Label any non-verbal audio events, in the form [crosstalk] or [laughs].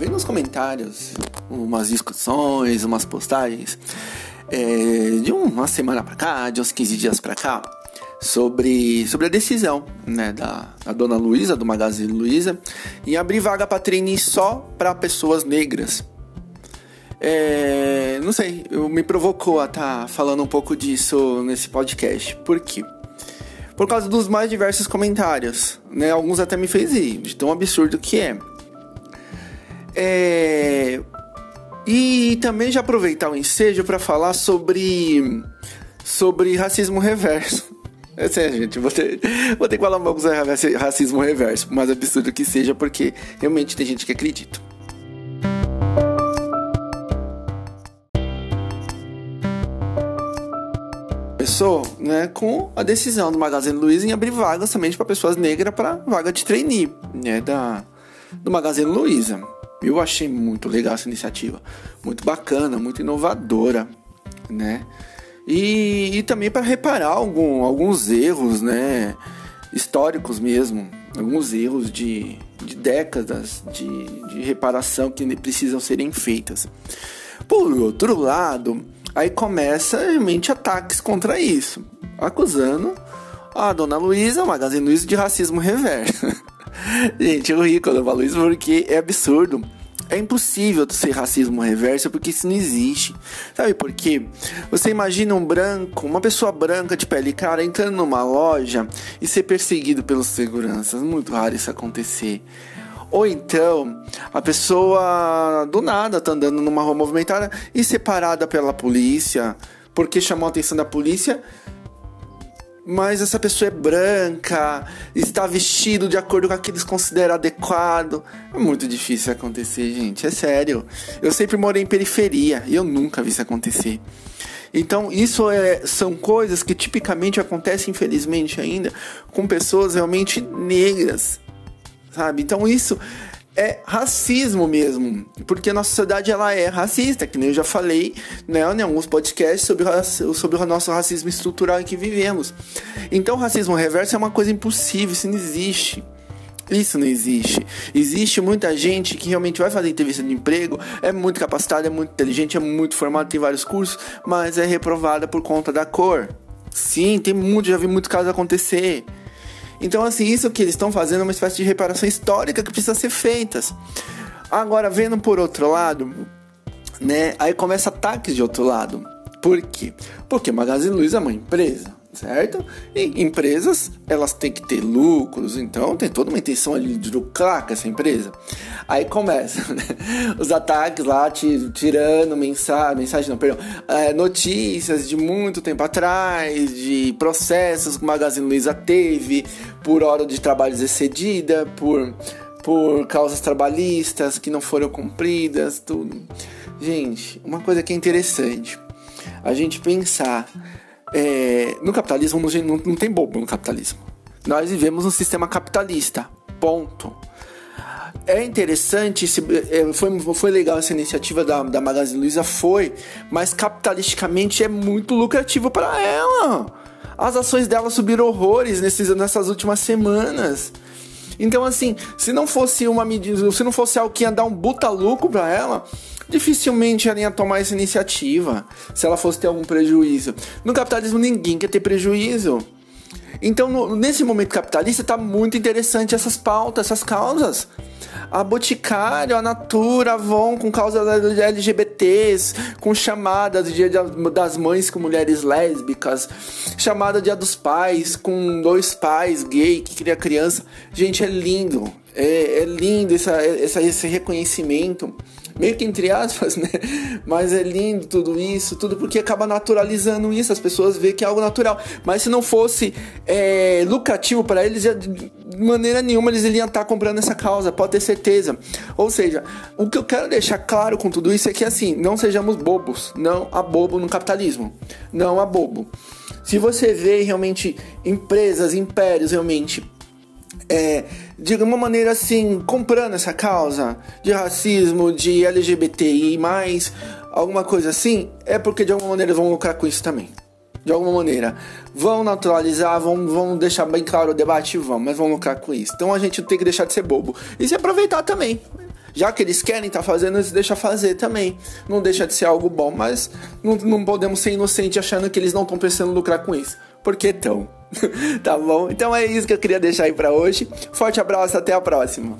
vendo nos comentários umas discussões, umas postagens é, de uma semana pra cá, de uns 15 dias pra cá, sobre, sobre a decisão né, da, da dona Luísa, do Magazine Luiza, em abrir vaga para trainee só para pessoas negras. É, não sei, me provocou a estar tá falando um pouco disso nesse podcast. Por quê? Por causa dos mais diversos comentários, né? Alguns até me fez rir, de tão absurdo que é. É... E também já aproveitar o ensejo para falar sobre sobre racismo reverso. É sério, gente, vou ter, vou ter que falar um pouco sobre racismo reverso, por mais absurdo que seja, porque realmente tem gente que acredita. Pessoa, né, com a decisão do Magazine Luiza em abrir vagas somente para pessoas negras para vaga de trainee, né, da, do Magazine Luiza. Eu achei muito legal essa iniciativa, muito bacana, muito inovadora, né? E, e também para reparar algum, alguns erros, né? Históricos mesmo, alguns erros de, de décadas de, de reparação que precisam serem feitas. Por outro lado, aí começa realmente ataques contra isso, acusando a dona Luísa, o Magazine Luiza, de racismo reverso. [laughs] Gente, eu ri quando eu falo isso porque é absurdo. É impossível ser racismo reverso porque isso não existe. Sabe por quê? Você imagina um branco, uma pessoa branca de pele cara entrando numa loja e ser perseguido pelos seguranças. Muito raro isso acontecer. Ou então, a pessoa do nada tá andando numa rua movimentada e separada pela polícia porque chamou a atenção da polícia mas essa pessoa é branca, está vestido de acordo com aquilo que eles consideram adequado. É muito difícil acontecer, gente, é sério. Eu sempre morei em periferia e eu nunca vi isso acontecer. Então, isso é, são coisas que tipicamente acontecem, infelizmente, ainda com pessoas realmente negras, sabe? Então, isso é racismo mesmo, porque a nossa sociedade ela é racista, que nem eu já falei né, em alguns podcasts sobre, sobre o nosso racismo estrutural em que vivemos. Então, o racismo reverso é uma coisa impossível, isso não existe. Isso não existe. Existe muita gente que realmente vai fazer entrevista de emprego, é muito capacitada, é muito inteligente, é muito formada, tem vários cursos, mas é reprovada por conta da cor. Sim, tem muito, já vi muitos casos acontecer. Então, assim, isso que eles estão fazendo é uma espécie de reparação histórica que precisa ser feitas. Agora, vendo por outro lado, né? Aí começa ataques de outro lado. Por quê? Porque Magazine Luiza é uma empresa certo? E empresas, elas têm que ter lucros, então tem toda uma intenção ali de lucrar com essa empresa. Aí começa [laughs] né? os ataques lá, tirando mensagem, mensagem não, perdão, é, notícias de muito tempo atrás, de processos que o Magazine Luiza teve por hora de trabalho excedida, por, por causas trabalhistas que não foram cumpridas, tudo. Gente, uma coisa que é interessante, a gente pensar é, no capitalismo não, não tem bobo no capitalismo. Nós vivemos um sistema capitalista. Ponto. É interessante, é, foi, foi legal essa iniciativa da, da Magazine Luiza, foi, mas capitalisticamente é muito lucrativo para ela. As ações dela subiram horrores nesses, nessas últimas semanas. Então, assim, se não fosse uma medida, se não fosse algo que ia dar um buta lucro para ela, dificilmente ela ia tomar essa iniciativa se ela fosse ter algum prejuízo. No capitalismo, ninguém quer ter prejuízo. Então, no, nesse momento capitalista, está muito interessante essas pautas, essas causas. A Boticário, a Natura, a Avon com causas LGBTs, com chamadas de dia das mães com mulheres lésbicas, chamada dia dos pais com dois pais gay que cria criança. Gente, é lindo. É, é lindo essa, essa, esse reconhecimento meio que entre aspas, [laughs] né? Mas é lindo tudo isso, tudo porque acaba naturalizando isso, as pessoas veem que é algo natural. Mas se não fosse é, lucrativo para eles, de maneira nenhuma eles iriam estar comprando essa causa, pode ter certeza. Ou seja, o que eu quero deixar claro com tudo isso é que assim, não sejamos bobos, não há bobo no capitalismo, não há bobo. Se você vê realmente empresas, impérios realmente é, de uma maneira assim, comprando essa causa de racismo, de LGBTI, alguma coisa assim, é porque de alguma maneira vão lucrar com isso também. De alguma maneira. Vão naturalizar, vão, vão deixar bem claro o debate, vão, mas vão lucrar com isso. Então a gente tem que deixar de ser bobo. E se aproveitar também. Já que eles querem estar tá fazendo, eles deixam fazer também. Não deixa de ser algo bom, mas não, não podemos ser inocentes achando que eles não estão pensando em lucrar com isso. Porque estão. [laughs] tá bom? Então é isso que eu queria deixar aí para hoje. Forte abraço, até a próxima.